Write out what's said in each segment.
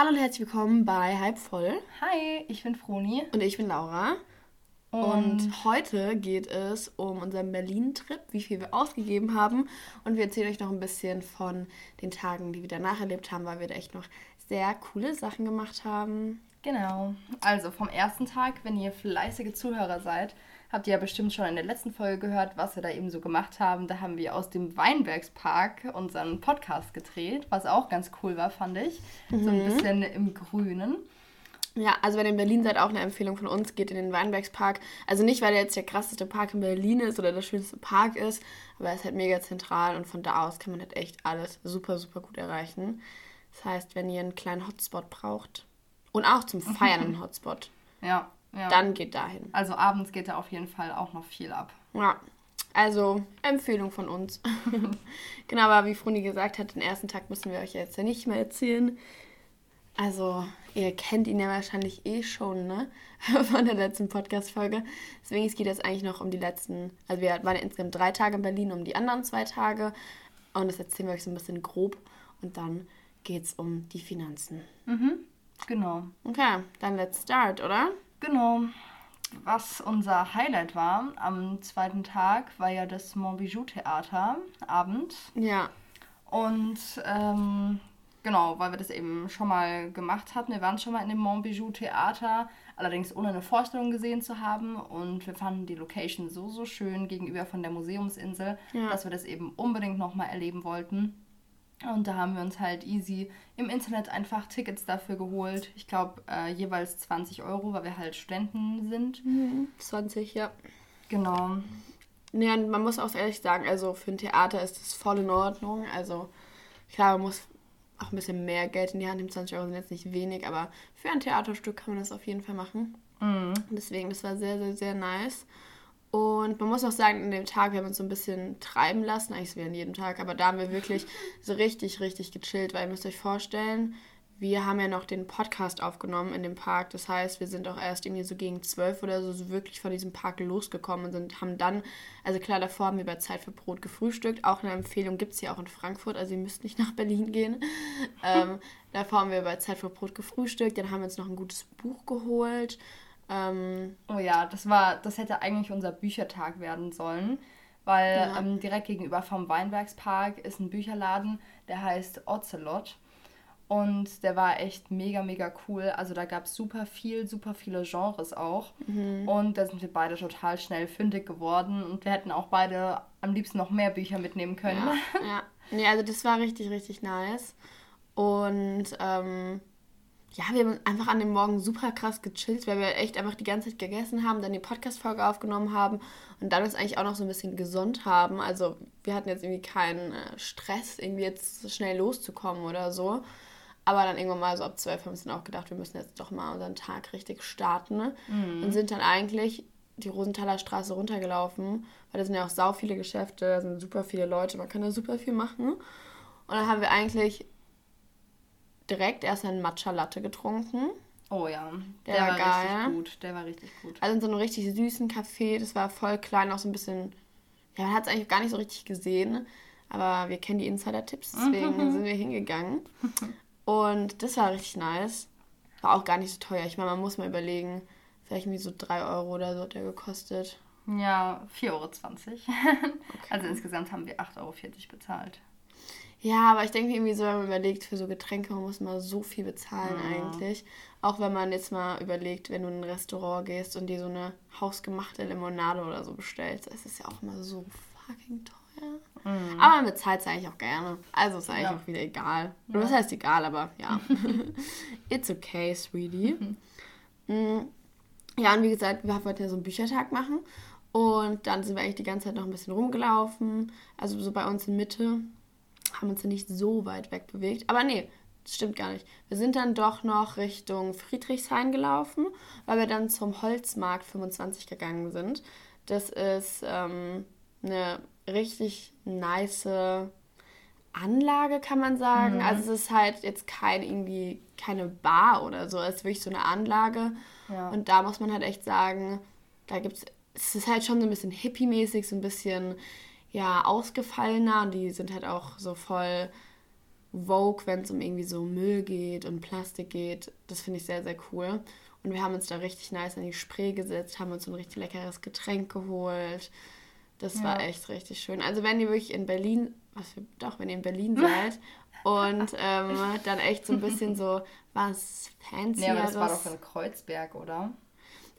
Hallo und herzlich willkommen bei Halb voll. Hi, ich bin Froni. Und ich bin Laura. Und, und heute geht es um unseren Berlin-Trip, wie viel wir ausgegeben haben. Und wir erzählen euch noch ein bisschen von den Tagen, die wir danach erlebt haben, weil wir da echt noch sehr coole Sachen gemacht haben. Genau. Also vom ersten Tag, wenn ihr fleißige Zuhörer seid, habt ihr ja bestimmt schon in der letzten Folge gehört, was wir da eben so gemacht haben. Da haben wir aus dem Weinbergspark unseren Podcast gedreht, was auch ganz cool war, fand ich. Mhm. So ein mhm. bisschen im Grünen. Ja, also wenn ihr in Berlin seid, auch eine Empfehlung von uns, geht in den Weinbergspark. Also nicht, weil der jetzt der krasseste Park in Berlin ist oder der schönste Park ist, aber er ist halt mega zentral und von da aus kann man halt echt alles super, super gut erreichen. Das heißt, wenn ihr einen kleinen Hotspot braucht und auch zum Feiern einen Hotspot, ja. Ja. Dann geht dahin. Also abends geht da auf jeden Fall auch noch viel ab. Ja. Also Empfehlung von uns. genau, aber wie Fruni gesagt hat, den ersten Tag müssen wir euch jetzt ja nicht mehr erzählen. Also, ihr kennt ihn ja wahrscheinlich eh schon, ne? Von der letzten Podcast-Folge. Deswegen es geht jetzt eigentlich noch um die letzten. Also, wir waren ja insgesamt drei Tage in Berlin, um die anderen zwei Tage. Und das erzählen wir euch so ein bisschen grob. Und dann geht es um die Finanzen. Mhm, genau. Okay, dann let's start, oder? Genau. Was unser Highlight war am zweiten Tag, war ja das Montbijou Theater Abend. Ja. Und ähm, genau, weil wir das eben schon mal gemacht hatten. Wir waren schon mal in dem Montbijou Theater, allerdings ohne eine Vorstellung gesehen zu haben. Und wir fanden die Location so, so schön gegenüber von der Museumsinsel, ja. dass wir das eben unbedingt nochmal erleben wollten. Und da haben wir uns halt easy im Internet einfach Tickets dafür geholt. Ich glaube, äh, jeweils 20 Euro, weil wir halt Studenten sind. Mhm. 20, ja. Genau. Ja, man muss auch ehrlich sagen, also für ein Theater ist das voll in Ordnung. Also klar, man muss auch ein bisschen mehr Geld in die Hand nehmen. 20 Euro sind jetzt nicht wenig, aber für ein Theaterstück kann man das auf jeden Fall machen. Mhm. Deswegen, das war sehr, sehr, sehr nice. Und man muss auch sagen, in dem Tag, wir haben uns so ein bisschen treiben lassen, eigentlich so wie an jedem Tag, aber da haben wir wirklich so richtig, richtig gechillt, weil ihr müsst euch vorstellen, wir haben ja noch den Podcast aufgenommen in dem Park. Das heißt, wir sind auch erst irgendwie so gegen zwölf oder so, so wirklich von diesem Park losgekommen und sind, haben dann, also klar, davor haben wir bei Zeit für Brot gefrühstückt. Auch eine Empfehlung gibt es hier auch in Frankfurt, also ihr müsst nicht nach Berlin gehen. ähm, davor haben wir bei Zeit für Brot gefrühstückt, dann haben wir uns noch ein gutes Buch geholt. Ähm, oh ja, das war, das hätte eigentlich unser Büchertag werden sollen, weil ja. ähm, direkt gegenüber vom Weinbergspark ist ein Bücherladen, der heißt Ocelot. Und der war echt mega, mega cool. Also da gab es super viel, super viele Genres auch. Mhm. Und da sind wir beide total schnell fündig geworden. Und wir hätten auch beide am liebsten noch mehr Bücher mitnehmen können. Ja, ja. Nee, also das war richtig, richtig nice. Und ähm, ja, wir haben einfach an dem Morgen super krass gechillt, weil wir echt einfach die ganze Zeit gegessen haben, dann die Podcast-Folge aufgenommen haben und dann uns eigentlich auch noch so ein bisschen gesund haben. Also wir hatten jetzt irgendwie keinen äh, Stress, irgendwie jetzt schnell loszukommen oder so. Aber dann irgendwann mal so ab 12 haben wir uns dann auch gedacht, wir müssen jetzt doch mal unseren Tag richtig starten. Ne? Mhm. Und sind dann eigentlich die Rosenthaler Straße runtergelaufen, weil da sind ja auch sau viele Geschäfte, da sind super viele Leute, man kann da super viel machen. Und dann haben wir eigentlich direkt erst einen Matcha Latte getrunken. Oh ja, der, der war, war richtig gut. Der war richtig gut. Also in so einem richtig süßen Café, das war voll klein, auch so ein bisschen. Ja, man hat es eigentlich gar nicht so richtig gesehen. Aber wir kennen die Insider-Tipps, deswegen sind wir hingegangen. Und das war richtig nice. War auch gar nicht so teuer. Ich meine, man muss mal überlegen, vielleicht irgendwie so 3 Euro oder so hat der gekostet. Ja, 4,20 Euro. okay. Also insgesamt haben wir 8,40 Euro bezahlt. Ja, aber ich denke irgendwie so, wenn man überlegt, für so Getränke muss man so viel bezahlen ja. eigentlich. Auch wenn man jetzt mal überlegt, wenn du in ein Restaurant gehst und dir so eine hausgemachte Limonade oder so bestellst, das ist ja auch immer so fucking teuer. Mhm. Aber man bezahlt es eigentlich auch gerne. Also ist eigentlich ja. auch wieder egal. Oder ja. was heißt egal, aber ja. It's okay, sweetie. Mhm. Ja, und wie gesagt, wir wollten ja so einen Büchertag machen. Und dann sind wir eigentlich die ganze Zeit noch ein bisschen rumgelaufen. Also so bei uns in Mitte haben uns ja nicht so weit weg bewegt. Aber nee, das stimmt gar nicht. Wir sind dann doch noch Richtung Friedrichshain gelaufen, weil wir dann zum Holzmarkt 25 gegangen sind. Das ist ähm, eine richtig nice Anlage, kann man sagen. Mhm. Also es ist halt jetzt kein irgendwie keine Bar oder so. Es ist wirklich so eine Anlage. Ja. Und da muss man halt echt sagen, da gibt es, es ist halt schon so ein bisschen hippie-mäßig, so ein bisschen ja, ausgefallener und die sind halt auch so voll, Vogue, wenn es um irgendwie so Müll geht und Plastik geht. Das finde ich sehr, sehr cool. Und wir haben uns da richtig nice an die Spree gesetzt, haben uns ein richtig leckeres Getränk geholt. Das ja. war echt richtig schön. Also wenn ihr wirklich in Berlin, was für, doch, wenn ihr in Berlin seid und ähm, dann echt so ein bisschen so was fancy. Ja, aber das war doch in Kreuzberg, oder?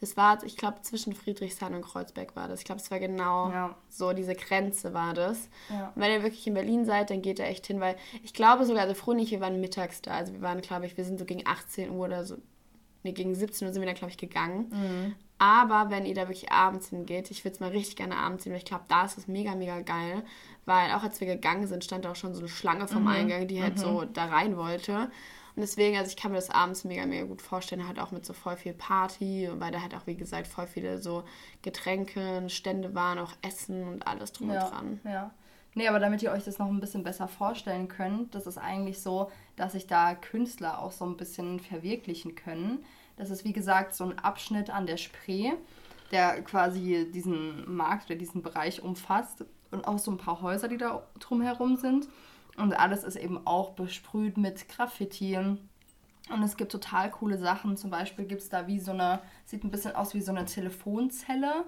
Das war, ich glaube, zwischen Friedrichshain und Kreuzberg war das. Ich glaube, es war genau ja. so, diese Grenze war das. Ja. Und wenn ihr wirklich in Berlin seid, dann geht ihr echt hin, weil ich glaube sogar, also Froh nicht, wir waren mittags da. Also wir waren, glaube ich, wir sind so gegen 18 Uhr oder so, nee, gegen 17 Uhr sind wir da, glaube ich, gegangen. Mhm. Aber wenn ihr da wirklich abends hingeht, ich würde es mal richtig gerne abends sehen, weil ich glaube, da ist es mega, mega geil. Weil auch als wir gegangen sind, stand da auch schon so eine Schlange vom mhm. Eingang, die halt mhm. so da rein wollte. Und deswegen, also ich kann mir das abends mega, mega gut vorstellen, halt auch mit so voll viel Party, weil da halt auch, wie gesagt, voll viele so Getränke, Stände waren, auch Essen und alles drum ja, und dran. Ja. Nee, aber damit ihr euch das noch ein bisschen besser vorstellen könnt, das ist eigentlich so, dass sich da Künstler auch so ein bisschen verwirklichen können. Das ist, wie gesagt, so ein Abschnitt an der Spree, der quasi diesen Markt oder diesen Bereich umfasst und auch so ein paar Häuser, die da drumherum sind. Und alles ist eben auch besprüht mit Graffiti. Und es gibt total coole Sachen. Zum Beispiel gibt es da wie so eine, sieht ein bisschen aus wie so eine Telefonzelle,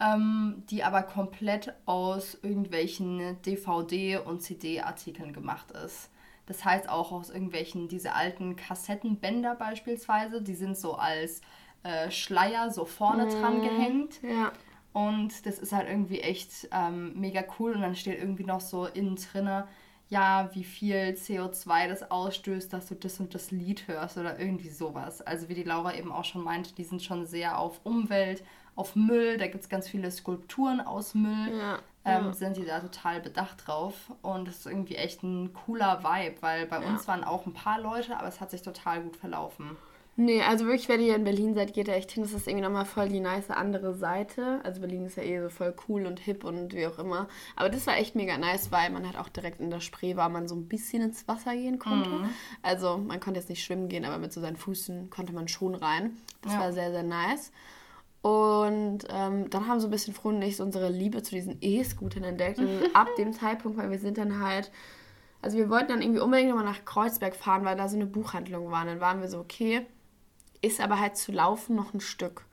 ähm, die aber komplett aus irgendwelchen DVD- und CD-Artikeln gemacht ist. Das heißt auch aus irgendwelchen, diese alten Kassettenbänder beispielsweise, die sind so als äh, Schleier so vorne mmh, dran gehängt. Ja. Und das ist halt irgendwie echt ähm, mega cool. Und dann steht irgendwie noch so innen drinne, ja, wie viel CO2 das ausstößt, dass du das und das Lied hörst oder irgendwie sowas. Also wie die Laura eben auch schon meinte, die sind schon sehr auf Umwelt, auf Müll, da gibt es ganz viele Skulpturen aus Müll, ja, ähm, ja. sind die da total bedacht drauf. Und das ist irgendwie echt ein cooler Vibe, weil bei ja. uns waren auch ein paar Leute, aber es hat sich total gut verlaufen. Nee, also wirklich, wenn ihr in Berlin seid, geht da echt hin. Das ist irgendwie nochmal voll die nice andere Seite. Also Berlin ist ja eh so voll cool und hip und wie auch immer. Aber das war echt mega nice, weil man halt auch direkt in der Spree war, man so ein bisschen ins Wasser gehen konnte. Mhm. Also man konnte jetzt nicht schwimmen gehen, aber mit so seinen Füßen konnte man schon rein. Das ja. war sehr, sehr nice. Und ähm, dann haben so ein bisschen Froh und ich unsere Liebe zu diesen E-Scootern entdeckt. Und ab dem Zeitpunkt, weil wir sind dann halt also wir wollten dann irgendwie unbedingt nochmal nach Kreuzberg fahren, weil da so eine Buchhandlung war. Und dann waren wir so, okay, ist aber halt zu laufen noch ein Stück.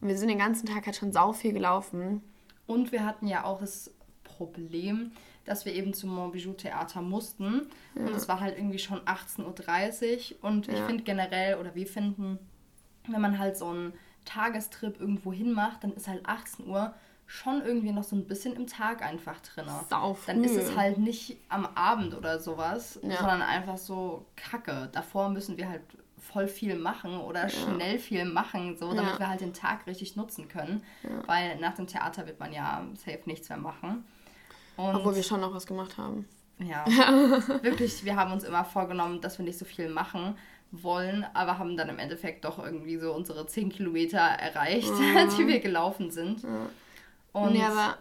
Und wir sind den ganzen Tag halt schon sau viel gelaufen. Und wir hatten ja auch das Problem, dass wir eben zum Montbijou Theater mussten. Ja. Und es war halt irgendwie schon 18.30 Uhr. Und ja. ich finde generell, oder wir finden, wenn man halt so einen Tagestrip irgendwo hin macht, dann ist halt 18 Uhr schon irgendwie noch so ein bisschen im Tag einfach drin. Dann ist es halt nicht am Abend oder sowas, ja. sondern einfach so Kacke. Davor müssen wir halt voll viel machen oder ja. schnell viel machen, so damit ja. wir halt den Tag richtig nutzen können. Ja. Weil nach dem Theater wird man ja safe nichts mehr machen. Und Obwohl wir schon noch was gemacht haben. Ja, wirklich, wir haben uns immer vorgenommen, dass wir nicht so viel machen wollen, aber haben dann im Endeffekt doch irgendwie so unsere 10 Kilometer erreicht, die wir gelaufen sind. Und ja, aber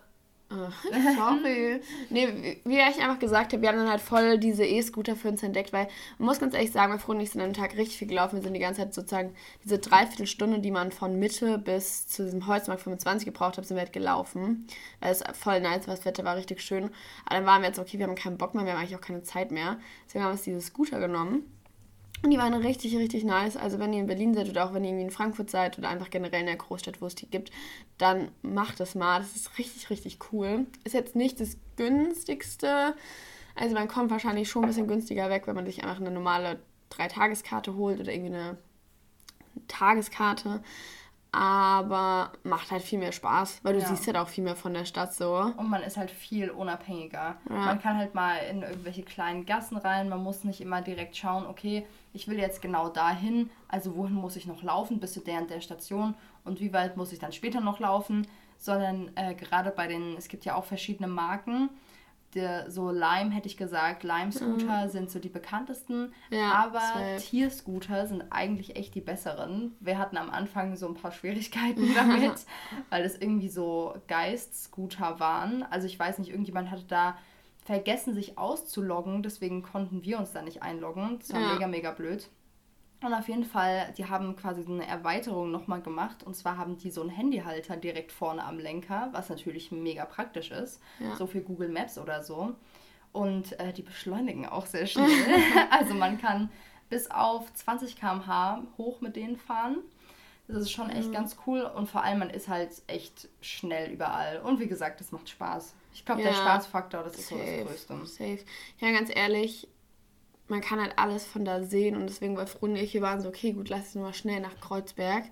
sorry. nee, wie ich einfach gesagt habe, wir haben dann halt voll diese E-Scooter für uns entdeckt, weil man muss ganz ehrlich sagen, wir Freunde sind an dem Tag richtig viel gelaufen. Wir sind die ganze Zeit sozusagen diese Dreiviertelstunde, die man von Mitte bis zu diesem Holzmarkt 25 gebraucht hat, sind wir halt gelaufen. Weil es voll nice war, das Wetter war richtig schön. Aber dann waren wir jetzt, okay, wir haben keinen Bock mehr, wir haben eigentlich auch keine Zeit mehr. Deswegen haben wir uns diese Scooter genommen und die waren richtig, richtig nice. Also wenn ihr in Berlin seid oder auch wenn ihr in Frankfurt seid oder einfach generell in der Großstadt, wo es die gibt, dann macht das mal. Das ist richtig, richtig cool. Ist jetzt nicht das günstigste. Also man kommt wahrscheinlich schon ein bisschen günstiger weg, wenn man sich einfach eine normale Dreitageskarte holt oder irgendwie eine Tageskarte aber macht halt viel mehr Spaß, weil du ja. siehst halt auch viel mehr von der Stadt so. Und man ist halt viel unabhängiger. Ja. Man kann halt mal in irgendwelche kleinen Gassen rein, man muss nicht immer direkt schauen, okay, ich will jetzt genau dahin, also wohin muss ich noch laufen bis zu der und der Station und wie weit muss ich dann später noch laufen, sondern äh, gerade bei den, es gibt ja auch verschiedene Marken, der, so Lime hätte ich gesagt, Lime-Scooter mhm. sind so die bekanntesten, ja, aber Tierscooter sind eigentlich echt die besseren. Wir hatten am Anfang so ein paar Schwierigkeiten damit, weil es irgendwie so Geist-Scooter waren. Also ich weiß nicht, irgendjemand hatte da vergessen, sich auszuloggen, deswegen konnten wir uns da nicht einloggen. Das war ja. mega, mega blöd. Und auf jeden Fall, die haben quasi so eine Erweiterung nochmal gemacht. Und zwar haben die so einen Handyhalter direkt vorne am Lenker, was natürlich mega praktisch ist. Ja. So für Google Maps oder so. Und äh, die beschleunigen auch sehr schnell. also man kann bis auf 20 km/h hoch mit denen fahren. Das ist schon echt mhm. ganz cool und vor allem man ist halt echt schnell überall. Und wie gesagt, das macht Spaß. Ich glaube, ja, der Spaßfaktor, das ist safe, so das Größte. Safe. Ja, ganz ehrlich, man kann halt alles von da sehen und deswegen Frun und ich, wir waren so, okay, gut, lass uns mal schnell nach Kreuzberg.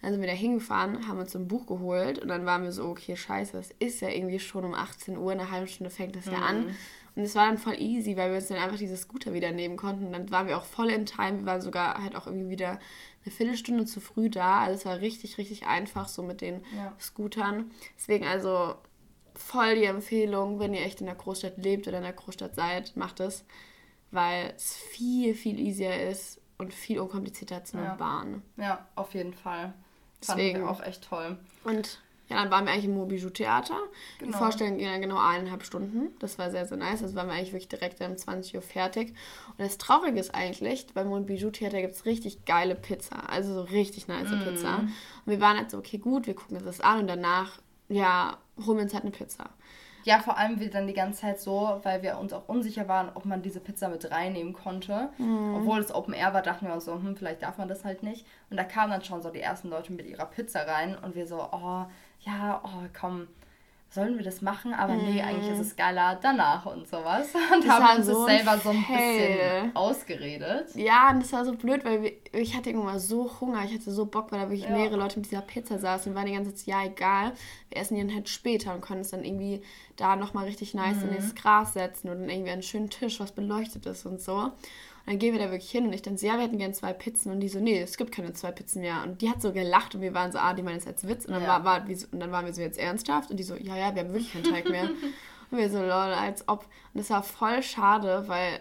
Dann sind wir da hingefahren, haben uns ein Buch geholt und dann waren wir so, okay, scheiße, es ist ja irgendwie schon um 18 Uhr, eine halbe Stunde fängt das mhm. ja an. Mhm. Und es war dann voll easy, weil wir uns dann einfach dieses Scooter wieder nehmen konnten. Und dann waren wir auch voll in Time. Wir waren sogar halt auch irgendwie wieder eine Viertelstunde zu früh da. Also es war richtig, richtig einfach so mit den ja. Scootern. Deswegen also voll die Empfehlung, wenn ihr echt in der Großstadt lebt oder in der Großstadt seid, macht es, weil es viel, viel easier ist und viel unkomplizierter als eine ja. Bahn. Ja, auf jeden Fall. Deswegen. Fanden wir auch echt toll. Und ja, dann waren wir eigentlich im Mobiju Theater. Genau. Die Vorstellung ging dann genau eineinhalb Stunden. Das war sehr, sehr nice. Also waren wir eigentlich wirklich direkt um 20 Uhr fertig. Und das Traurige ist eigentlich, beim Mobiju Theater gibt es richtig geile Pizza. Also so richtig nice mm. Pizza. Und wir waren halt so, okay, gut, wir gucken uns das an und danach, ja, holen wir uns halt eine Pizza. Ja, vor allem wir dann die ganze Zeit so, weil wir uns auch unsicher waren, ob man diese Pizza mit reinnehmen konnte. Mhm. Obwohl es Open Air war, dachten wir uns so, hm, vielleicht darf man das halt nicht. Und da kamen dann schon so die ersten Leute mit ihrer Pizza rein und wir so, oh, ja, oh komm, sollen wir das machen? Aber nee, eigentlich ist mhm. es geiler danach und sowas. Und das haben uns so das selber so ein bisschen ausgeredet. Ja, und das war so blöd, weil wir, ich hatte irgendwann so Hunger, ich hatte so Bock, weil da wirklich ja. mehrere Leute mit dieser Pizza saßen und waren die ganze Zeit, ja, egal, wir essen die dann halt später und können es dann irgendwie da nochmal richtig nice mhm. in das Gras setzen und dann irgendwie einen schönen Tisch, was beleuchtet ist und so. Und dann gehen wir da wirklich hin und ich dann so, ja, wir hätten gerne zwei Pizzen. Und die so, nee, es gibt keine zwei Pizzen mehr. Und die hat so gelacht und wir waren so, ah, die meinen es als Witz. Und dann, ja. war, war, und dann waren wir so jetzt ernsthaft und die so, ja, ja, wir haben wirklich keinen Teig mehr. und wir so, lol, als ob. Und das war voll schade, weil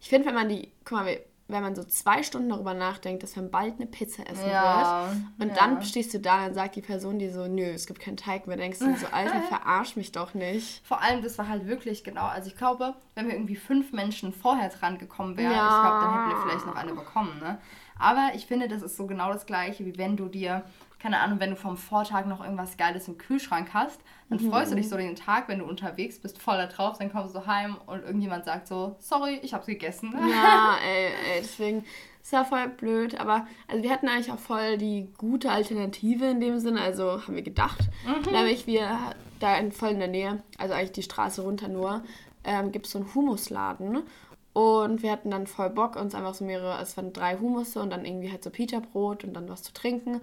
ich finde, wenn man die, guck mal, wir, wenn man so zwei Stunden darüber nachdenkt, dass man bald eine Pizza essen ja, wird. Und ja. dann stehst du da und dann sagt die Person dir so, nö, es gibt keinen Teig mehr. Denkst du so, Alter, verarsch mich doch nicht. Vor allem, das war halt wirklich genau. Also ich glaube, wenn wir irgendwie fünf Menschen vorher dran gekommen wären, ja. ich glaube, dann hätten wir vielleicht noch eine bekommen. Ne? Aber ich finde, das ist so genau das Gleiche, wie wenn du dir keine Ahnung, wenn du vom Vortag noch irgendwas Geiles im Kühlschrank hast, dann mhm. freust du dich so den Tag, wenn du unterwegs bist, voller drauf, dann kommst du heim und irgendjemand sagt so, sorry, ich hab's gegessen. Ja, ey, ey, deswegen ist ja voll blöd, aber also wir hatten eigentlich auch voll die gute Alternative in dem Sinne, also haben wir gedacht, mhm. nämlich wir da in, voll in der Nähe, also eigentlich die Straße runter nur, ähm, gibt es so einen Humusladen und wir hatten dann voll Bock, uns einfach so mehrere, es waren drei Humusse und dann irgendwie halt so Pita-Brot und dann was zu trinken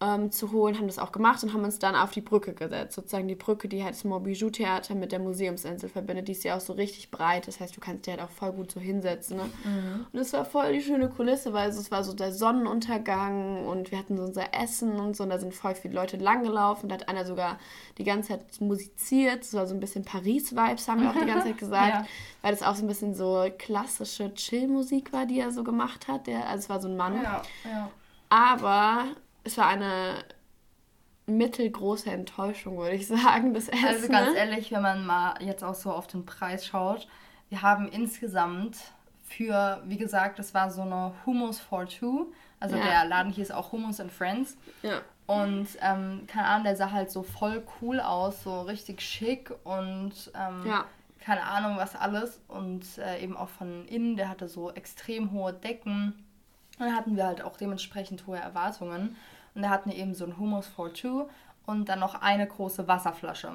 ähm, zu holen, haben das auch gemacht und haben uns dann auf die Brücke gesetzt. Sozusagen die Brücke, die halt das Morbijou Theater mit der Museumsinsel verbindet. Die ist ja auch so richtig breit. Das heißt, du kannst dich halt auch voll gut so hinsetzen. Ne? Mhm. Und es war voll die schöne Kulisse, weil es war so der Sonnenuntergang und wir hatten so unser Essen und so. Und da sind voll viele Leute langgelaufen. Da hat einer sogar die ganze Zeit musiziert. Es war so ein bisschen Paris-Vibes, haben wir auch die ganze Zeit gesagt. ja. Weil das auch so ein bisschen so klassische Chill-Musik war, die er so gemacht hat. Der, also es war so ein Mann. Ja, ja. Aber es war eine mittelgroße Enttäuschung, würde ich sagen, das Essen. Also ganz ehrlich, wenn man mal jetzt auch so auf den Preis schaut, wir haben insgesamt für, wie gesagt, das war so eine Hummus for Two. Also ja. der Laden hier ist auch Hummus and Friends. Ja. Und ähm, keine Ahnung, der sah halt so voll cool aus, so richtig schick und ähm, ja. keine Ahnung was alles. Und äh, eben auch von innen, der hatte so extrem hohe Decken. Und da hatten wir halt auch dementsprechend hohe Erwartungen. Und er hatten eben so ein Hummus for Two und dann noch eine große Wasserflasche.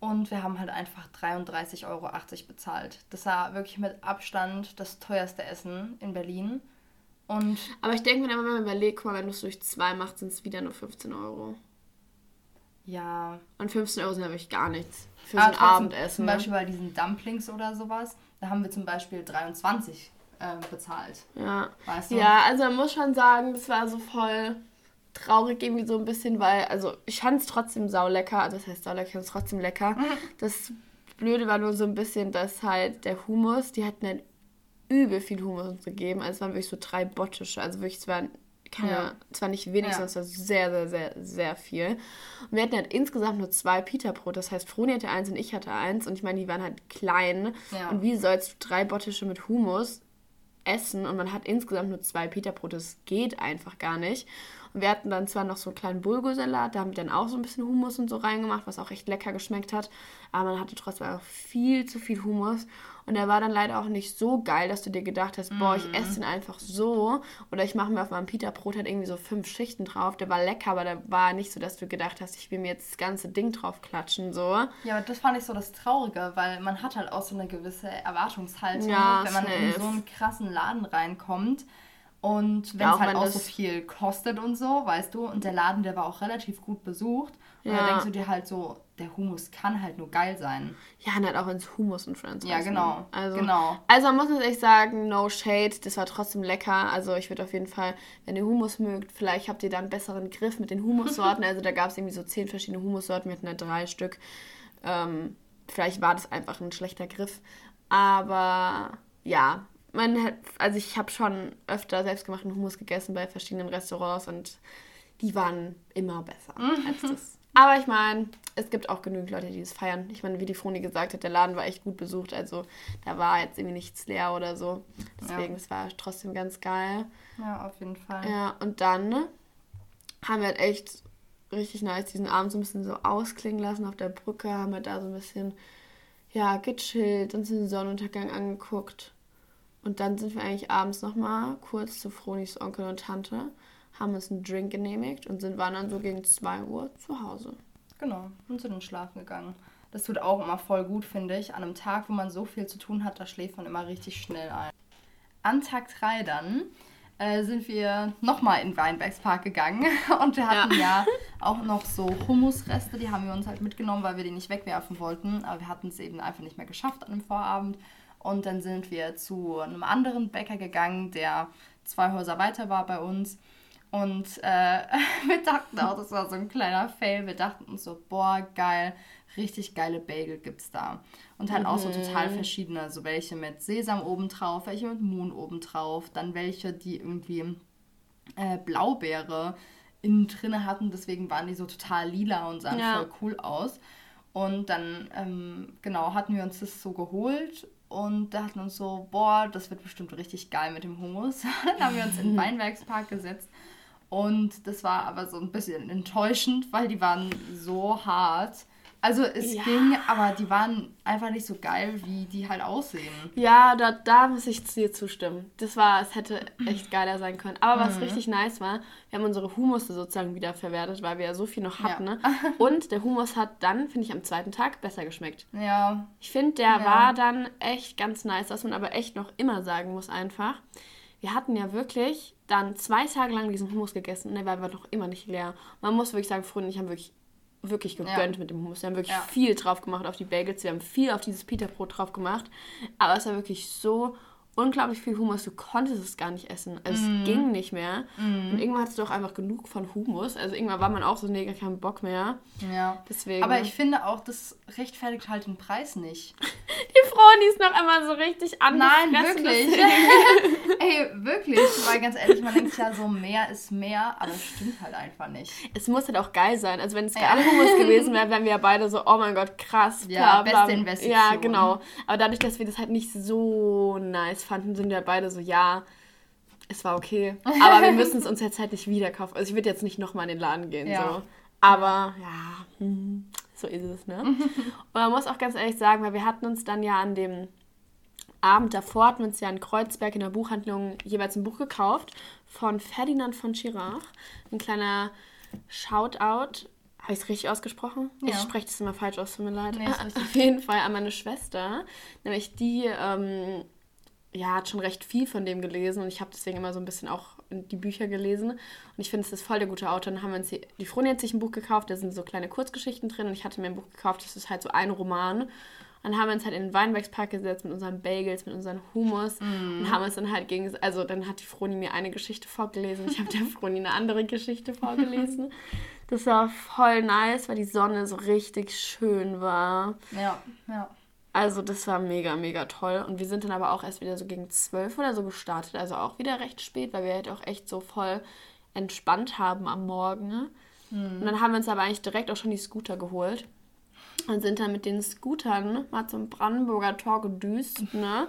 Und wir haben halt einfach 33,80 Euro bezahlt. Das war wirklich mit Abstand das teuerste Essen in Berlin. Und Aber ich denke mir, wenn man überlegt, guck mal, wenn du es durch zwei machst, sind es wieder nur 15 Euro. Ja. Und 15 Euro sind ja wirklich gar nichts. Für so ein Abendessen. Zum ne? Beispiel bei diesen Dumplings oder sowas, da haben wir zum Beispiel 23 äh, bezahlt. Ja. Weißt du? Ja, also man muss schon sagen, das war so voll traurig irgendwie so ein bisschen, weil, also ich fand es trotzdem saulecker, also das heißt saulecker, ich fand es trotzdem lecker. Mhm. Das Blöde war nur so ein bisschen, dass halt der Humus, die hatten halt übel viel Humus uns gegeben, also es waren wirklich so drei Bottische, also wirklich, es waren keine, ja. zwar nicht wenig, ja. sondern es war sehr, sehr, sehr, sehr viel. Und wir hatten halt insgesamt nur zwei Pita-Brot. Das heißt, Froni hatte eins und ich hatte eins. Und ich meine, die waren halt klein. Ja. Und wie sollst du drei Bottische mit Humus essen? Und man hat insgesamt nur zwei Pita-Brot. Das geht einfach gar nicht. Und wir hatten dann zwar noch so einen kleinen Bulgursalat, da haben wir dann auch so ein bisschen Hummus und so reingemacht, was auch echt lecker geschmeckt hat. Aber man hatte trotzdem auch viel zu viel Hummus. Und der war dann leider auch nicht so geil, dass du dir gedacht hast, boah, ich esse den einfach so. Oder ich mache mir auf meinem Pita-Brot halt irgendwie so fünf Schichten drauf. Der war lecker, aber der war nicht so, dass du gedacht hast, ich will mir jetzt das ganze Ding drauf klatschen, so. Ja, aber das fand ich so das Traurige, weil man hat halt auch so eine gewisse Erwartungshaltung, ja, wenn man safe. in so einen krassen Laden reinkommt. Und wenn ja, es halt auch so viel kostet und so, weißt du, und der Laden, der war auch relativ gut besucht. Und ja. da denkst du dir halt so, der Hummus kann halt nur geil sein. Ja, und halt auch ins Hummus und Friends. Ja, genau. Also, genau. Also man muss echt sagen, no shade, das war trotzdem lecker. Also ich würde auf jeden Fall, wenn ihr Hummus mögt, vielleicht habt ihr da einen besseren Griff mit den Hummussorten. also da gab es irgendwie so zehn verschiedene Hummussorten, wir hatten da drei Stück. Ähm, vielleicht war das einfach ein schlechter Griff. Aber ja, man hat, also ich habe schon öfter selbstgemachten Hummus gegessen bei verschiedenen Restaurants und die waren immer besser als das. Aber ich meine, es gibt auch genügend Leute, die es feiern. Ich meine, wie die Froni gesagt hat, der Laden war echt gut besucht. Also da war jetzt irgendwie nichts leer oder so. Deswegen, es ja. war trotzdem ganz geil. Ja, auf jeden Fall. Ja, und dann ne, haben wir halt echt richtig nice diesen Abend so ein bisschen so ausklingen lassen auf der Brücke. Haben wir da so ein bisschen, ja, gechillt, uns den Sonnenuntergang angeguckt. Und dann sind wir eigentlich abends nochmal kurz zu Fronis Onkel und Tante haben uns einen Drink genehmigt und sind, waren dann so gegen 2 Uhr zu Hause. Genau, und sind dann schlafen gegangen. Das tut auch immer voll gut, finde ich. An einem Tag, wo man so viel zu tun hat, da schläft man immer richtig schnell ein. An Tag 3 dann äh, sind wir nochmal in Weinbergspark gegangen und wir hatten ja. ja auch noch so Hummusreste, die haben wir uns halt mitgenommen, weil wir die nicht wegwerfen wollten, aber wir hatten es eben einfach nicht mehr geschafft an dem Vorabend und dann sind wir zu einem anderen Bäcker gegangen, der zwei Häuser weiter war bei uns und äh, wir dachten auch, das war so ein kleiner Fail. Wir dachten uns so, boah, geil, richtig geile Bagel gibt's da. Und halt mhm. auch so total mhm. verschiedene, so welche mit Sesam obendrauf, welche mit Moon obendrauf, dann welche, die irgendwie äh, Blaubeere innen drin hatten, deswegen waren die so total lila und sahen ja. voll cool aus. Und dann, ähm, genau, hatten wir uns das so geholt und dachten uns so, boah, das wird bestimmt richtig geil mit dem Hummus. dann haben wir uns in den Weinbergspark gesetzt und das war aber so ein bisschen enttäuschend, weil die waren so hart. Also es ja. ging, aber die waren einfach nicht so geil, wie die halt aussehen. Ja, da, da muss ich dir zustimmen. Das war, es hätte echt geiler sein können. Aber was mhm. richtig nice war, wir haben unsere Humusse sozusagen wiederverwertet, weil wir ja so viel noch hatten. Ja. Ne? Und der Humus hat dann, finde ich, am zweiten Tag besser geschmeckt. Ja. Ich finde, der ja. war dann echt ganz nice, was man aber echt noch immer sagen muss einfach. Wir hatten ja wirklich dann zwei Tage lang diesen Hummus gegessen und der war noch immer nicht leer. Man muss wirklich sagen, Freunde, ich habe wirklich, wirklich gegönnt ja. mit dem Hummus. Wir haben wirklich ja. viel drauf gemacht auf die Bagels. Wir haben viel auf dieses Pita-Brot drauf gemacht. Aber es war wirklich so unglaublich viel Hummus. Du konntest es gar nicht essen. Also mm. es mhm. ging nicht mehr. Mm. Und irgendwann hattest du auch einfach genug von Hummus. Also irgendwann war man auch so, nee, gar keinen Bock mehr. Ja. Deswegen. Aber ich finde auch, das rechtfertigt halt den Preis nicht. Die Frau, die ist noch einmal so richtig anders. Nein, wirklich. Ey, wirklich. Weil ganz ehrlich, man denkt ja so, mehr ist mehr, aber es stimmt halt einfach nicht. Es muss halt auch geil sein. Also wenn es geile ja. Hummus gewesen wäre, wären wir ja beide so, oh mein Gott, krass. Ja, bla, bla. beste Investition. Ja, genau. Aber dadurch, dass wir das halt nicht so nice fanden, sind wir beide so, ja, es war okay. Aber wir müssen es uns jetzt halt nicht wieder kaufen. Also ich würde jetzt nicht nochmal in den Laden gehen. Ja. So. Aber ja, hm, so ist es, ne? Und man muss auch ganz ehrlich sagen, weil wir hatten uns dann ja an dem Abend davor, hatten wir uns ja in Kreuzberg in der Buchhandlung jeweils ein Buch gekauft von Ferdinand von Schirach. Ein kleiner Shoutout. Habe ich es richtig ausgesprochen? Ja. Ich spreche das immer falsch aus, tut mir leid. Nee, Auf jeden Fall an meine Schwester. Nämlich die ähm, ja, hat schon recht viel von dem gelesen und ich habe deswegen immer so ein bisschen auch die Bücher gelesen. Und ich finde, es ist voll der gute Autor. Dann haben wir uns die, die Froni hat sich ein Buch gekauft, da sind so kleine Kurzgeschichten drin und ich hatte mir ein Buch gekauft, das ist halt so ein Roman. Und dann haben wir uns halt in den Weinbergspark gesetzt mit unseren Bagels, mit unseren Hummus mm. und haben uns dann halt gegen, also dann hat die Froni mir eine Geschichte vorgelesen, ich habe der Froni eine andere Geschichte vorgelesen. Das war voll nice, weil die Sonne so richtig schön war. Ja, ja. Also das war mega, mega toll. Und wir sind dann aber auch erst wieder so gegen zwölf oder so gestartet. Also auch wieder recht spät, weil wir halt auch echt so voll entspannt haben am Morgen. Mhm. Und dann haben wir uns aber eigentlich direkt auch schon die Scooter geholt. Und sind dann mit den Scootern mal zum Brandenburger Tor gedüst, ne?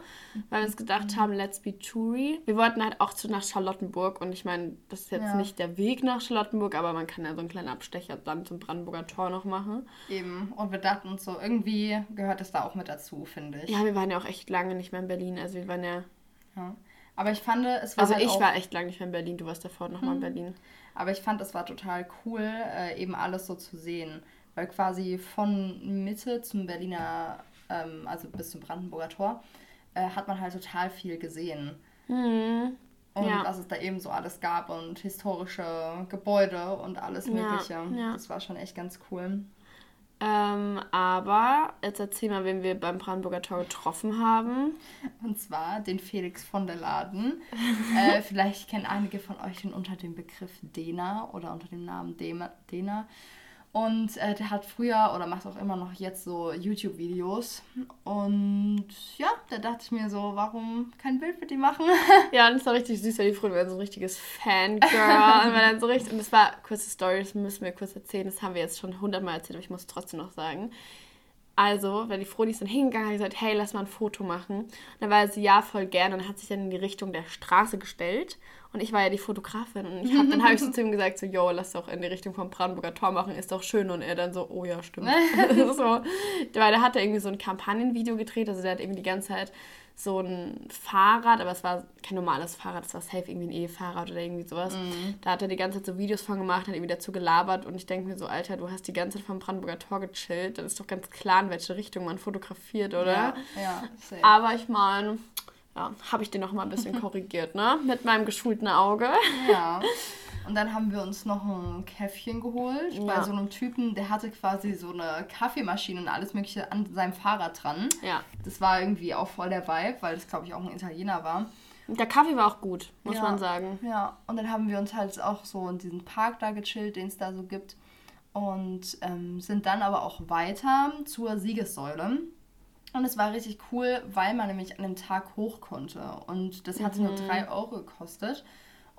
Weil wir uns gedacht haben, let's be toury. Wir wollten halt auch zu nach Charlottenburg und ich meine, das ist jetzt Ja. nicht der Weg nach Charlottenburg, aber man kann ja so einen kleinen Abstecher dann zum Brandenburger Tor noch machen. Eben. Und wir dachten uns so, irgendwie gehört es da auch mit dazu, finde ich. Ja, wir waren ja auch echt lange nicht mehr in Berlin. Also wir waren ja. Ja. Aber ich fand, es war Also halt ich war echt lange nicht mehr in Berlin. Du warst davor noch mal in Berlin. aber ich fand, es war total cool, äh, eben alles so zu sehen. Weil quasi von Mitte zum Berliner, ähm, also bis zum Brandenburger Tor, äh, hat man halt total viel gesehen. Mhm. Und Ja. was es da eben so alles gab und historische Gebäude und alles Ja, Mögliche. ja. Das war schon echt ganz cool. Ähm, aber jetzt erzähl mal, wen wir beim Brandenburger Tor getroffen haben. Und zwar den Felix von der Laden. äh, vielleicht kennen einige von euch den unter dem Begriff Dena oder unter dem Namen Dena. Und äh, der hat früher oder macht auch immer noch jetzt so YouTube-Videos. Und ja, da dachte ich mir so, warum kein Bild mit ihm machen? Ja, und es war richtig süß, weil die Freunde waren so ein richtiges Fangirl. und so richtig, und es war, kurze Story, das müssen wir kurz erzählen, das haben wir jetzt schon hundertmal erzählt, aber ich muss es trotzdem noch sagen. Also, wenn die Froni ist dann hingegangen, hat gesagt, hey, lass mal ein Foto machen. Und dann war sie ja voll gern und hat sich dann in die Richtung der Straße gestellt. Und ich war ja die Fotografin und ich hab, dann habe ich so zu ihm gesagt, so, yo, lass doch in die Richtung vom Brandenburger Tor machen, ist doch schön. Und er dann so, oh ja, stimmt. so, weil der hatte irgendwie so ein Kampagnenvideo gedreht, also der hat irgendwie die ganze Zeit so ein Fahrrad, aber es war kein normales Fahrrad, es war safe irgendwie ein E-Fahrrad oder irgendwie sowas. Da hat er die ganze Zeit so Videos von gemacht, hat irgendwie dazu gelabert und ich denke mir so, Alter, du hast die ganze Zeit vom Brandenburger Tor gechillt, dann ist doch ganz klar, in welche Richtung man fotografiert, oder? Ja, ja safe. Aber ich meine, ja, habe ich den noch mal ein bisschen korrigiert, ne? Mit meinem geschulten Auge. Ja. Und dann haben wir uns noch ein Käffchen geholt bei Ja. so einem Typen, der hatte quasi so eine Kaffeemaschine und alles Mögliche an seinem Fahrrad dran. Ja. Das war irgendwie auch voll der Vibe, weil das, glaube ich, auch ein Italiener war. Der Kaffee war auch gut, muss Ja. man sagen. Ja, und dann haben wir uns halt auch so in diesen Park da gechillt, den es da so gibt. Und ähm, sind dann aber auch weiter zur Siegessäule. Und es war richtig cool, weil man nämlich an dem Tag hoch konnte. Und das hatte nur 3 Euro gekostet.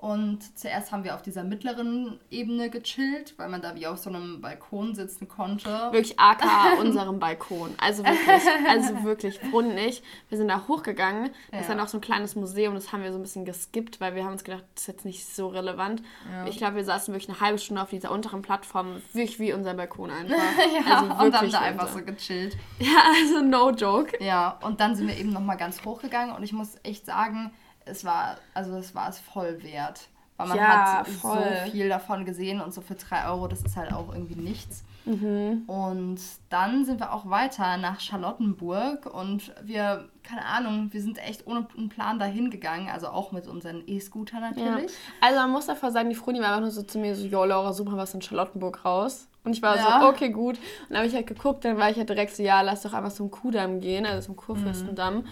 Und zuerst haben wir auf dieser mittleren Ebene gechillt, weil man da wie auf so einem Balkon sitzen konnte. Wirklich aka unserem Balkon. Also wirklich, also wirklich. Und ich, wir sind da hochgegangen. Das ist dann auch so ein kleines Museum, das haben wir so ein bisschen geskippt, weil wir haben uns gedacht, das ist jetzt nicht so relevant. Ja. Ich glaube, wir saßen wirklich eine halbe Stunde auf dieser unteren Plattform, wirklich wie unser Balkon einfach. ja, also und haben wirklich da einfach so gechillt. Ja, also no joke. Ja, und dann sind wir eben nochmal ganz hochgegangen und ich muss echt sagen, es war, also es war es voll wert. Weil man Ja, hat voll. so viel davon gesehen und so für 3 Euro, das ist halt auch irgendwie nichts. Mhm. Und dann sind wir auch weiter nach Charlottenburg und wir, keine Ahnung, wir sind echt ohne einen Plan dahin gegangen, also auch mit unseren E-Scooter Ja. natürlich. Also man muss davor sagen, die Froni war einfach nur so zu mir so, jo Laura, such mal was in Charlottenburg raus. Und ich war Ja. so, okay, gut. Und dann habe ich halt geguckt, dann war ich halt direkt so, ja, lass doch einfach zum Kudamm gehen, also zum Kurfürstendamm.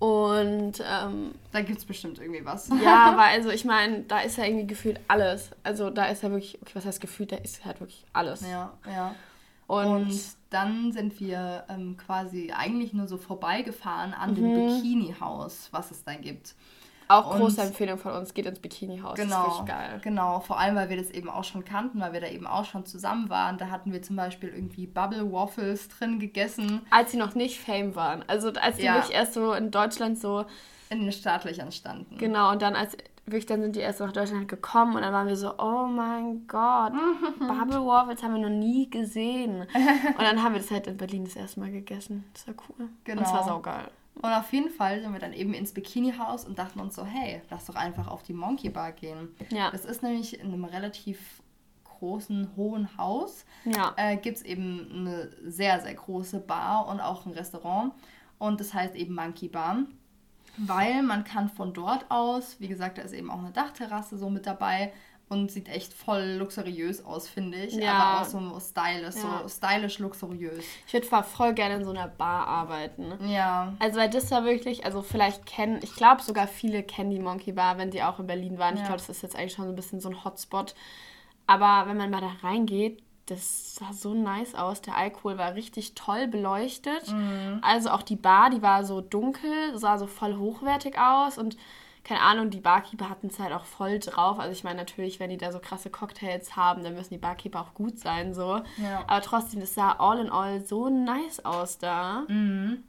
Und ähm, Da gibt es bestimmt irgendwie was. ja, aber also ich meine, da ist ja irgendwie gefühlt alles. Also da ist ja wirklich, okay, was heißt gefühlt, da ist halt wirklich alles. Ja, ja. Und, Und dann sind wir ähm, quasi eigentlich nur so vorbeigefahren an Mhm. dem Bikini-Haus, was es da gibt. Auch und- große Empfehlung von uns, geht ins Bikini-Haus. Das ist Genau, geil. genau. Vor allem, weil wir das eben auch schon kannten, weil wir da eben auch schon zusammen waren. Da hatten wir zum Beispiel irgendwie Bubble Waffles drin gegessen Als sie noch nicht Fame waren. Also als die Ja. wirklich erst so in Deutschland so in den Staatlichen standen. Genau, und dann als wirklich, dann sind die erst nach Deutschland gekommen und dann waren wir so, oh mein Gott, Bubble Waffles haben wir noch nie gesehen. Und dann haben wir das halt in Berlin das erste Mal gegessen. Das war cool. Genau. Und es war saugeil. Und auf jeden Fall sind wir dann eben ins Bikini-Haus und dachten uns so, hey, lass doch einfach auf die Monkey Bar gehen. Ja. Das ist nämlich in einem relativ großen, hohen Haus. Ja. Äh, Gibt es eben eine sehr, sehr große Bar und auch ein Restaurant. Und das heißt eben Monkey Bar. Weil man kann von dort aus, wie gesagt, da ist eben auch eine Dachterrasse so mit dabei und sieht echt voll luxuriös aus, finde ich. Ja. Aber auch so stylisch, Ja. so stylisch luxuriös. Ich würde zwar voll gerne in so einer Bar arbeiten. Ja. Also, weil das war wirklich, also vielleicht kennen, ich glaube sogar viele kennen die Monkey Bar, wenn sie auch in Berlin waren. Ich Ja. glaube, das ist jetzt eigentlich schon so ein bisschen so ein Hotspot. Aber wenn man mal da reingeht, das sah so nice aus. Der Alkohol war richtig toll beleuchtet. Also auch die Bar, die war so dunkel, sah so voll hochwertig aus und keine Ahnung, die Barkeeper hatten es halt auch voll drauf. Also ich meine natürlich, wenn die da so krasse Cocktails haben, dann müssen die Barkeeper auch gut sein, so. Ja. Aber trotzdem, das sah all in all so nice aus da. Und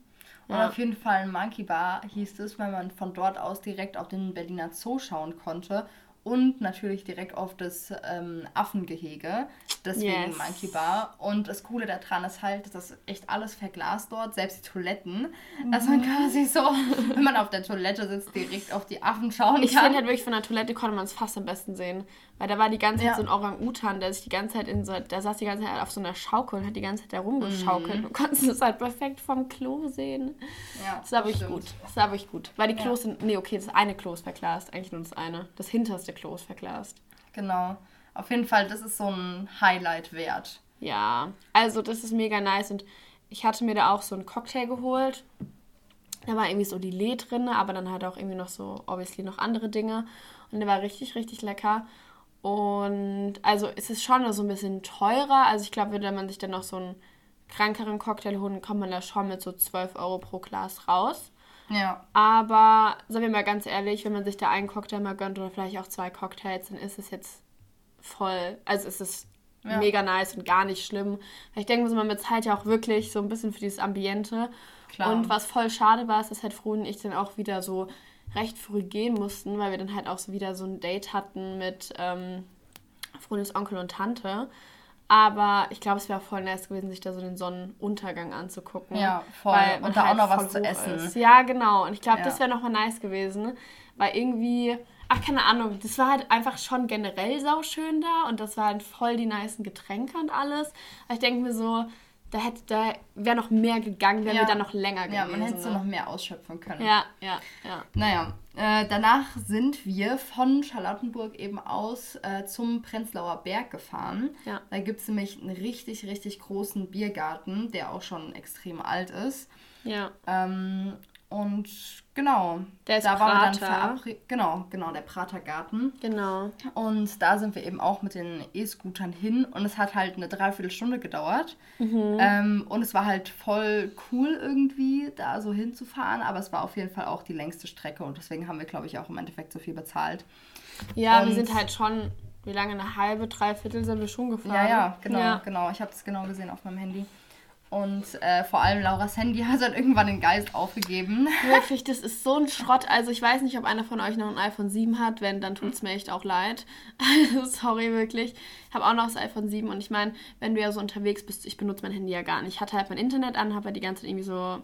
Ja. auf jeden Fall ein Monkey Bar hieß es, weil man von dort aus direkt auf den Berliner Zoo schauen konnte. Und natürlich direkt auf das ähm, Affengehege. Deswegen Yes. Monkey Bar. Und das Coole daran ist halt, dass das echt alles verglast dort, selbst die Toiletten. Dass man quasi so, wenn man auf der Toilette sitzt, direkt auf die Affen schauen Ich kann. finde halt wirklich von der Toilette konnte man es fast am besten sehen. Weil da war die ganze Zeit Ja. so ein Orang-Utan, der sich die ganze Zeit in so, der saß die ganze Zeit auf so einer Schaukel und hat die ganze Zeit da rumgeschaukelt. Mhm. Du konntest es halt perfekt vom Klo sehen. ja, Das war wirklich gut. Das war wirklich gut. Weil die Ja. Klos sind, nee, okay, das eine Klo ist verglast. Eigentlich nur das eine. Das hinterste Klo ist verglast. Genau. Auf jeden Fall, das ist so ein Highlight wert. Ja, also das ist mega nice und ich hatte mir da auch so einen Cocktail geholt. Da war irgendwie so Lillet drin, aber dann halt auch irgendwie noch so, obviously, noch andere Dinge. Und der war richtig, richtig lecker. Und also es ist schon so ein bisschen teurer. Also ich glaube, wenn man sich dann noch so einen krankeren Cocktail holt, dann kommt man da schon mit so 12 Euro pro Glas raus. Ja. Aber sagen wir mal ganz ehrlich, wenn man sich da einen Cocktail mal gönnt oder vielleicht auch zwei Cocktails, dann ist es jetzt voll, also es ist Ja. mega nice und gar nicht schlimm. Ich denke, man bezahlt ja auch wirklich so ein bisschen für dieses Ambiente. Klar. Und was voll schade war, ist, dass halt und ich dann auch wieder so recht früh gehen mussten, weil wir dann halt auch so wieder so ein Date hatten mit ähm, Frohns Onkel und Tante. Aber ich glaube, es wäre voll nice gewesen, sich da so den Sonnenuntergang anzugucken. Ja, voll. Und da auch halt noch was zu essen. Ist. Ja, genau. Und ich glaube, Ja. das wäre nochmal nice gewesen. Weil irgendwie, ach, keine Ahnung, das war halt einfach schon generell sauschön da und das waren voll die nicen Getränke und alles. Aber ich denke mir so, da hätte, da wäre noch mehr gegangen, wären Ja. wir da noch länger gewesen. Ja, man hätte so ne? noch mehr ausschöpfen können. Ja, ja, ja. Naja, äh, danach sind wir von Charlottenburg eben aus äh, zum Prenzlauer Berg gefahren. Ja. Da gibt es nämlich einen richtig, richtig großen Biergarten, der auch schon extrem alt ist. Ja, Ähm, und genau, Der ist da waren wir dann Prater. verabredet. Genau, genau, der Pratergarten. genau. Und da sind wir eben auch mit den E-Scootern hin und es hat halt eine Dreiviertelstunde gedauert. Mhm. Ähm, und es war halt voll cool irgendwie, da so hinzufahren, aber es war auf jeden Fall auch die längste Strecke und deswegen haben wir, glaube ich, auch im Endeffekt so viel bezahlt. Ja, wir Und- sind halt schon, wie lange, eine halbe, dreiviertel sind wir schon gefahren. Ja, ja, genau, Ja. genau. Ich habe das genau gesehen auf meinem Handy. Und äh, vor allem Lauras Handy hat dann irgendwann den Geist aufgegeben. Wirklich, das ist so ein Schrott. Also ich weiß nicht, ob einer von euch noch ein iPhone 7 hat. Wenn, dann tut es mir echt auch leid. Also sorry, wirklich. Ich habe auch noch das iPhone 7 und ich meine, wenn du ja so unterwegs bist, ich benutze mein Handy ja gar nicht. Ich hatte halt mein Internet an, habe ja die ganze Zeit irgendwie so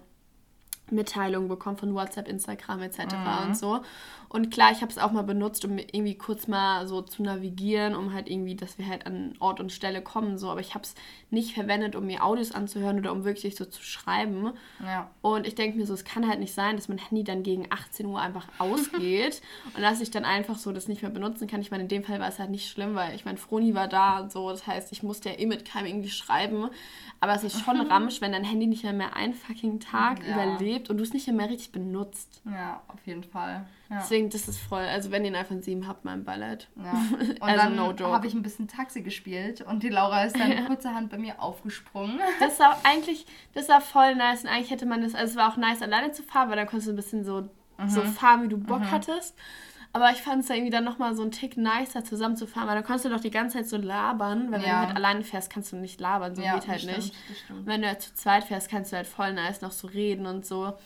Mitteilungen bekommen von WhatsApp, Instagram etc. Mhm. und so. Und klar, ich habe es auch mal benutzt, um irgendwie kurz mal so zu navigieren, um halt irgendwie, dass wir halt an Ort und Stelle kommen. So. Aber ich habe es nicht verwendet, um mir Audios anzuhören oder um wirklich so zu schreiben. Ja. Und ich denke mir so, es kann halt nicht sein, dass mein Handy dann gegen 18 Uhr einfach ausgeht und dass ich dann einfach so das nicht mehr benutzen kann. Ich meine, in dem Fall war es halt nicht schlimm, weil ich meine, Froni war da und so. Das heißt, ich musste ja eh mit keinem irgendwie schreiben. Aber es ist schon ramsch, wenn dein Handy nicht mehr, mehr einen fucking Tag Ja. überlebt und du es nicht mehr richtig benutzt. Ja, auf jeden Fall. Ja. Deswegen, das ist voll. Also, wenn ihr ein iPhone 7 habt, mein Ballett. Ja. Und Also, dann no habe ich ein bisschen Taxi gespielt und die Laura ist dann kurzerhand bei mir aufgesprungen. Das war eigentlich, das war voll nice und eigentlich hätte man das, also es war auch nice alleine zu fahren, weil dann konntest du ein bisschen so, so fahren, wie du Bock hattest. Aber ich fand es irgendwie dann nochmal so ein Tick nicer zusammen zu fahren, weil dann konntest du doch die ganze Zeit so labern. Weil wenn Ja. du halt alleine fährst, kannst du nicht labern, so Ja, geht halt stimmt, nicht. wenn du halt zu zweit fährst, kannst du halt voll nice noch so reden und so.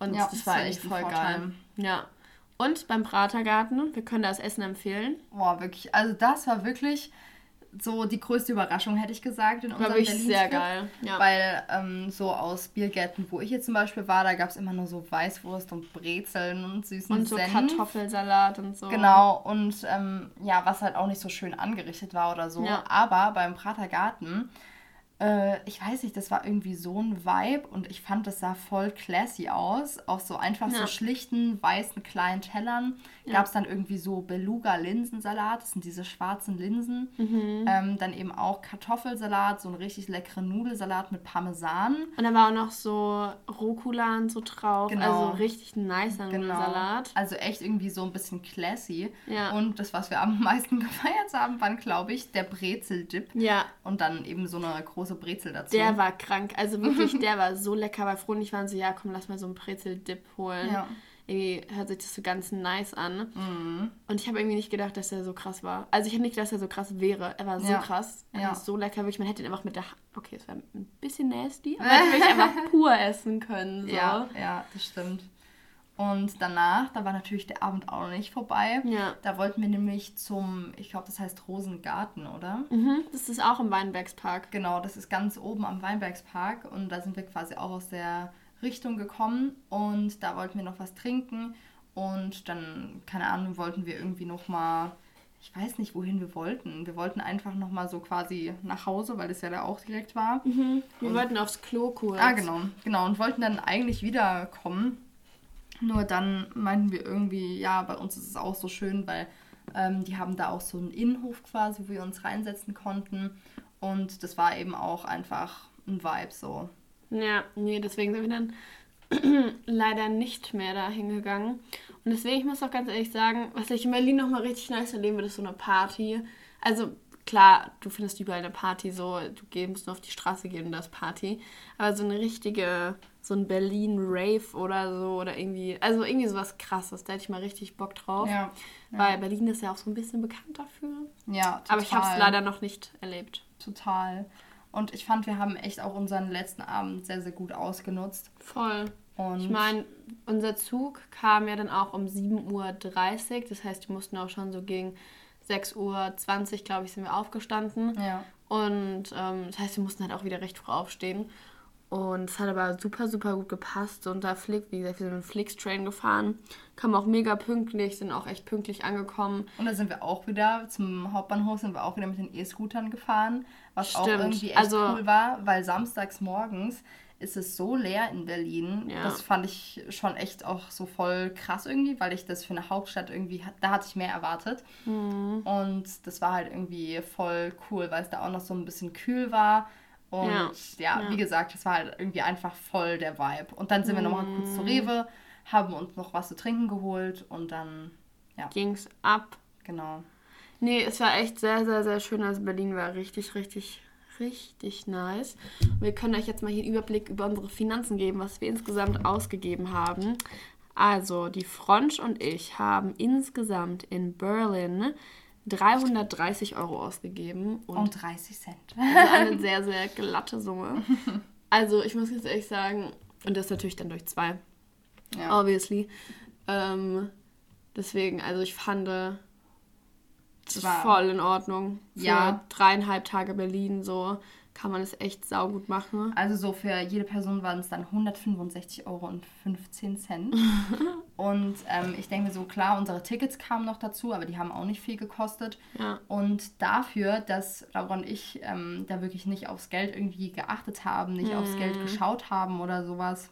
Und Ja, das das war echt voll Vorteil. geil. Ja. Und beim Pratergarten, wir können das Essen empfehlen. Boah, wirklich. Also das war wirklich so die größte Überraschung, hätte ich gesagt, in unserem wirklich sehr geil. Ja. Weil ähm, so aus Biergärten, wo ich jetzt zum Beispiel war, da gab es immer nur so Weißwurst und Brezeln und süßen und so Senf. Kartoffelsalat und so. Genau, und ähm, ja, was halt auch nicht so schön angerichtet war oder so. Ja. Aber beim Pratergarten, äh, ich weiß nicht, das war irgendwie so ein Vibe und ich fand, das sah voll classy aus. Auf so einfach so Ja. schlichten, weißen, kleinen Tellern Ja. gab es dann irgendwie so Beluga-Linsensalat, das sind diese schwarzen Linsen. Mhm. Ähm, dann eben auch Kartoffelsalat, so einen richtig leckeren Nudelsalat mit Parmesan. Und da war auch noch so Rucola und so drauf. Genau. Also richtig nice Salat. Also echt irgendwie so ein bisschen classy. Ja. Und das, was wir am meisten gefeiert haben, waren, glaube ich, der Brezeldip. Ja, Und dann eben so eine große Brezel dazu. der war krank. Also wirklich, der war so lecker. Weil Froh und ich waren so, ja, komm, lass mal so einen Brezel-Dip holen. Ja. irgendwie hört sich das so ganz nice an. Mhm. Und ich habe irgendwie nicht gedacht, dass er so krass war. Also ich habe nicht gedacht, dass er so krass wäre. Er war so Ja. krass. Er Ja. war so lecker. Wirklich, man hätte ihn einfach mit der Hand... Okay, es war ein bisschen nasty. Aber hätte wirklich einfach pur essen können. So. Ja, ja, das stimmt. Und danach, da war natürlich der Abend auch noch nicht vorbei. Ja. Da wollten wir nämlich zum, ich glaube, das heißt Rosengarten, oder? Mhm, das ist auch im Weinbergspark. Genau, das ist ganz oben am Weinbergspark und da sind wir quasi auch aus der Richtung gekommen und da wollten wir noch was trinken und dann, keine Ahnung, wollten wir irgendwie nochmal, ich weiß nicht, wohin wir wollten. Wir wollten einfach nochmal so quasi nach Hause, weil das ja da auch direkt war. Wir wollten aufs Klo kurz. Ah, genau, genau. Und wollten dann eigentlich wiederkommen. Nur dann meinten wir irgendwie, ja, bei uns ist es auch so schön, weil ähm, die haben da auch so einen Innenhof quasi, wo wir uns reinsetzen konnten. Und das war eben auch einfach ein Vibe so. Ja, nee, deswegen sind wir dann leider nicht mehr da hingegangen. Und deswegen, ich muss auch ganz ehrlich sagen, was ich in Berlin nochmal richtig nice erleben würde, ist so eine Party. Also klar, du findest überall eine Party so, du geh- musst nur auf die Straße gehen und das Party. Aber so eine richtige, so ein Berlin-Rave oder so oder irgendwie, also irgendwie sowas krasses, da hätte ich mal richtig Bock drauf. Ja. Weil Berlin ist ja auch so ein bisschen bekannt dafür. Ja, total. Aber ich habe es leider noch nicht erlebt. Total. Und ich fand, wir haben echt auch unseren letzten Abend sehr, sehr gut ausgenutzt. Voll. Und Ich meine, unser Zug kam ja dann auch um 7.30 Uhr. Das heißt, wir mussten auch schon so gegen 6.20 Uhr, glaube ich, sind wir aufgestanden. ja. Und ähm, das heißt, wir mussten halt auch wieder recht früh aufstehen. Und es hat aber super, super gut gepasst. Und da Flick, wie gesagt, wir sind mit dem Flix-Train gefahren. Kamen auch mega pünktlich, sind auch echt pünktlich angekommen. Und da sind wir auch wieder zum Hauptbahnhof, sind wir auch wieder mit den E-Scootern gefahren, was auch Stimmt. irgendwie echt Also- cool war, weil samstags morgens ist es so leer in Berlin. Ja. Das fand ich schon echt auch so voll krass irgendwie, weil ich das für eine Hauptstadt irgendwie, da hatte ich mehr erwartet. Mhm. Und das war halt irgendwie voll cool, weil es da auch noch so ein bisschen kühl war. Und Ja. ja, Ja. wie gesagt, das war halt irgendwie einfach voll der Vibe. Und dann sind wir nochmal kurz Mhm. zu Rewe, haben uns noch was zu trinken geholt und dann, ja, Ging's ab. genau. Nee, es war echt sehr, sehr, sehr schön. Also Berlin war richtig, richtig, richtig nice. Wir können euch jetzt mal hier einen Überblick über unsere Finanzen geben, was wir insgesamt ausgegeben haben. Also, die Fronsch und ich haben insgesamt in Berlin 330 Euro ausgegeben. Und Und 30 Cent. also eine sehr, sehr glatte Summe. Also, ich muss jetzt ehrlich sagen, und das natürlich dann durch zwei, Ja. obviously. Ähm, deswegen, also ich fand, äh, das war- voll in Ordnung. Für Ja. dreieinhalb Tage Berlin so kann man es echt saugut machen. Also so für jede Person waren es dann 165 Euro und 15 Cent. und ähm, ich denke mir so, klar, unsere Tickets kamen noch dazu, aber die haben auch nicht viel gekostet. Ja. Und dafür, dass Laura und ich ähm, da wirklich nicht aufs Geld irgendwie geachtet haben, nicht aufs Geld Mhm. geschaut haben oder sowas,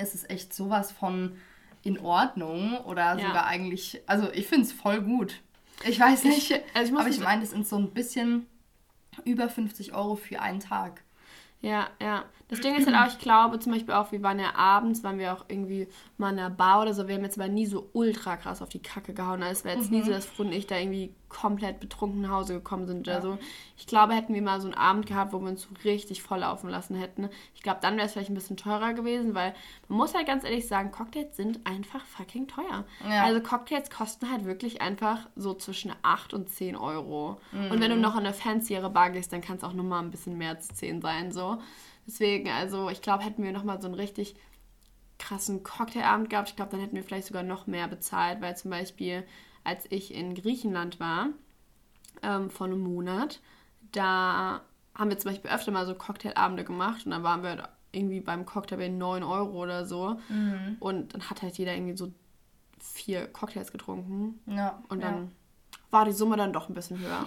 ist es echt sowas von in Ordnung oder Ja. sogar eigentlich, also ich finde es voll gut. Ich weiß nicht, Ich- also ich aber ich meine, das sind so ein bisschen über 50 Euro für einen Tag. Ja, ja. Das Ding ist halt auch, ich glaube zum Beispiel auch, wir waren ja abends, waren wir auch irgendwie mal in einer Bar oder so. Wir haben jetzt aber nie so ultra krass auf die Kacke gehauen. Also es wäre jetzt nie so, dass Fro und ich da irgendwie komplett betrunken nach Hause gekommen sind oder Ja. so. Ich glaube, hätten wir mal so einen Abend gehabt, wo wir uns so richtig voll laufen lassen hätten. Ich glaube, dann wäre es vielleicht ein bisschen teurer gewesen, weil man muss halt ganz ehrlich sagen, Cocktails sind einfach fucking teuer. Ja. Also Cocktails kosten halt wirklich einfach so zwischen 8 und 10 Euro. Und wenn du noch in eine fanciere Bar gehst, dann kann es auch nochmal ein bisschen mehr als 10 sein, so. Deswegen, also ich glaube, hätten wir nochmal so einen richtig krassen Cocktailabend gehabt, ich glaube, dann hätten wir vielleicht sogar noch mehr bezahlt, weil zum Beispiel, als ich in Griechenland war, ähm, vor einem Monat, da haben wir zum Beispiel öfter mal so Cocktailabende gemacht und dann waren wir irgendwie beim Cocktail bei 9 Euro oder so und dann hat halt jeder irgendwie so vier Cocktails getrunken Ja. und ja. dann war die Summe dann doch ein bisschen höher.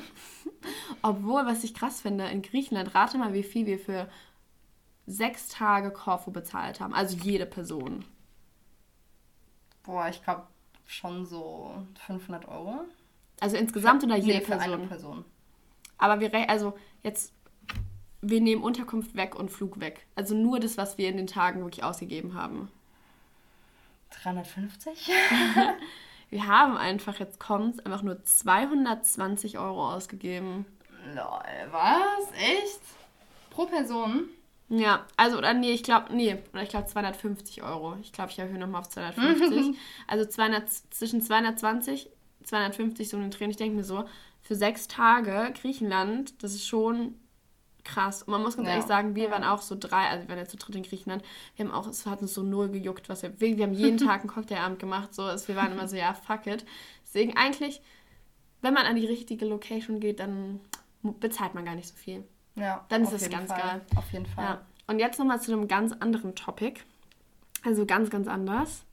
Obwohl, was ich krass finde, in Griechenland, rate mal, wie viel wir für sechs Tage Korfu bezahlt haben. Also jede Person. Boah, ich glaube schon so 500 Euro. Also insgesamt oder jede nee, für Person? eine Person. Aber wir, also jetzt, wir nehmen Unterkunft weg und Flug weg. Also nur das, was wir in den Tagen wirklich ausgegeben haben. 350? Wir haben einfach, jetzt kommt's, einfach nur 220 Euro ausgegeben. Lol, was? Echt? Pro Person? Ja, also, oder nee, ich glaube, nee, oder ich glaube 250 Euro. Ich glaube, ich erhöhe nochmal auf 250. also 200, zwischen 220, 250 so einen Tränen. Ich denke mir so, für sechs Tage Griechenland, das ist schon krass. Und man muss ganz Ja. ehrlich sagen, wir waren auch so drei, also wir waren jetzt zu dritt in Griechenland, wir haben auch, es hat uns so null gejuckt, was wir, wir, haben jeden Tag einen Cocktailabend gemacht, so, es, wir waren immer so, ja, fuck it. Deswegen eigentlich, wenn man an die richtige Location geht, dann bezahlt man gar nicht so viel. Ja, Dann ist es ganz Fall. geil. Auf jeden Fall. Ja. Und jetzt nochmal zu einem ganz anderen Topic. Also ganz, ganz anders.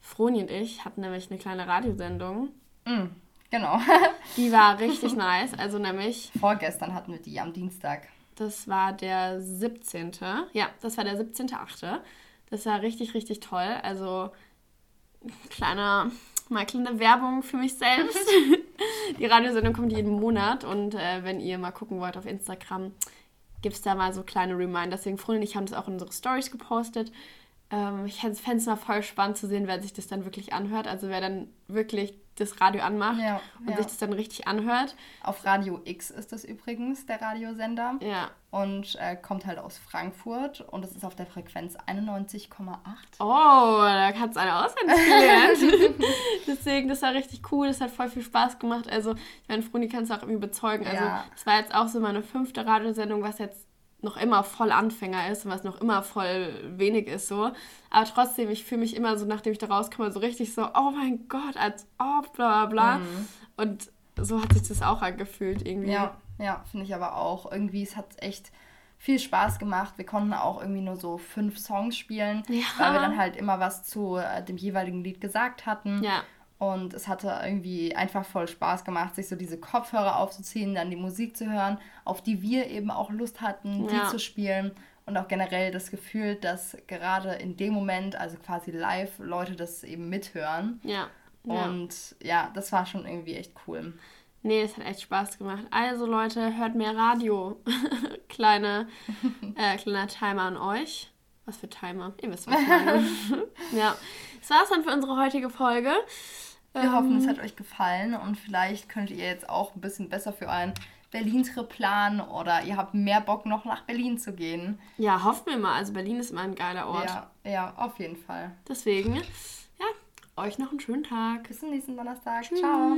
Froni und ich hatten nämlich eine kleine Radiosendung. Mm, genau. Die war richtig nice. Also nämlich, Vorgestern hatten wir die am Dienstag. das war der 17. Ja, das war der 17.8. Das war richtig, richtig toll. Also kleiner, mal kleine Werbung für mich selbst. Die Radiosendung kommt jeden Monat und äh, wenn ihr mal gucken wollt auf Instagram, gibt es da mal so kleine Reminder. Deswegen Freunde und ich haben das auch in unsere Stories gepostet. Ähm, ich fände es mal voll spannend zu sehen, wer sich das dann wirklich anhört. Also wer dann wirklich das Radio anmacht Ja, und ja. sich das dann richtig anhört. Auf Radio X ist das übrigens, der Radiosender. Ja. Und äh, kommt halt aus Frankfurt und es ist auf der Frequenz 91,8. Oh, da hat es eine auswendig gelernt. Deswegen, das war richtig cool. Das hat voll viel Spaß gemacht. Also, ich meine, Froni kann es auch irgendwie bezeugen. Also, Ja. das war jetzt auch so meine fünfte Radiosendung, was jetzt noch immer voll Anfänger ist und was noch immer voll wenig ist so. Aber trotzdem, ich fühle mich immer so, nachdem ich da rauskomme, so richtig so, oh mein Gott, als ob, bla bla bla. Mhm. Und so hat sich das auch angefühlt irgendwie. Ja, ja, finde ich aber auch. Irgendwie, es hat echt viel Spaß gemacht. Wir konnten auch irgendwie nur so fünf Songs spielen, Ja. weil wir dann halt immer was zu äh, dem jeweiligen Lied gesagt hatten. Ja. Und es hatte irgendwie einfach voll Spaß gemacht, sich so diese Kopfhörer aufzuziehen, dann die Musik zu hören, auf die wir eben auch Lust hatten, die Ja. zu spielen. Und auch generell das Gefühl, dass gerade in dem Moment, also quasi live, Leute das eben mithören. Ja. ja. Und ja, das war schon irgendwie echt cool. Nee, es hat echt Spaß gemacht. Also Leute, hört mehr Radio. Kleine, äh, kleiner Timer an euch. Was für Timer? Ihr wisst, was ich meine. ja, das war's dann für unsere heutige Folge. Wir Ähm, hoffen, es hat euch gefallen und vielleicht könnt ihr jetzt auch ein bisschen besser für euren Berlin-Trip planen oder ihr habt mehr Bock noch nach Berlin zu gehen. Ja, hoffen wir mal. Also Berlin ist immer ein geiler Ort. Ja, ja, auf jeden Fall. Deswegen, ja, euch noch einen schönen Tag. Bis zum nächsten Donnerstag. Tschüss. Ciao.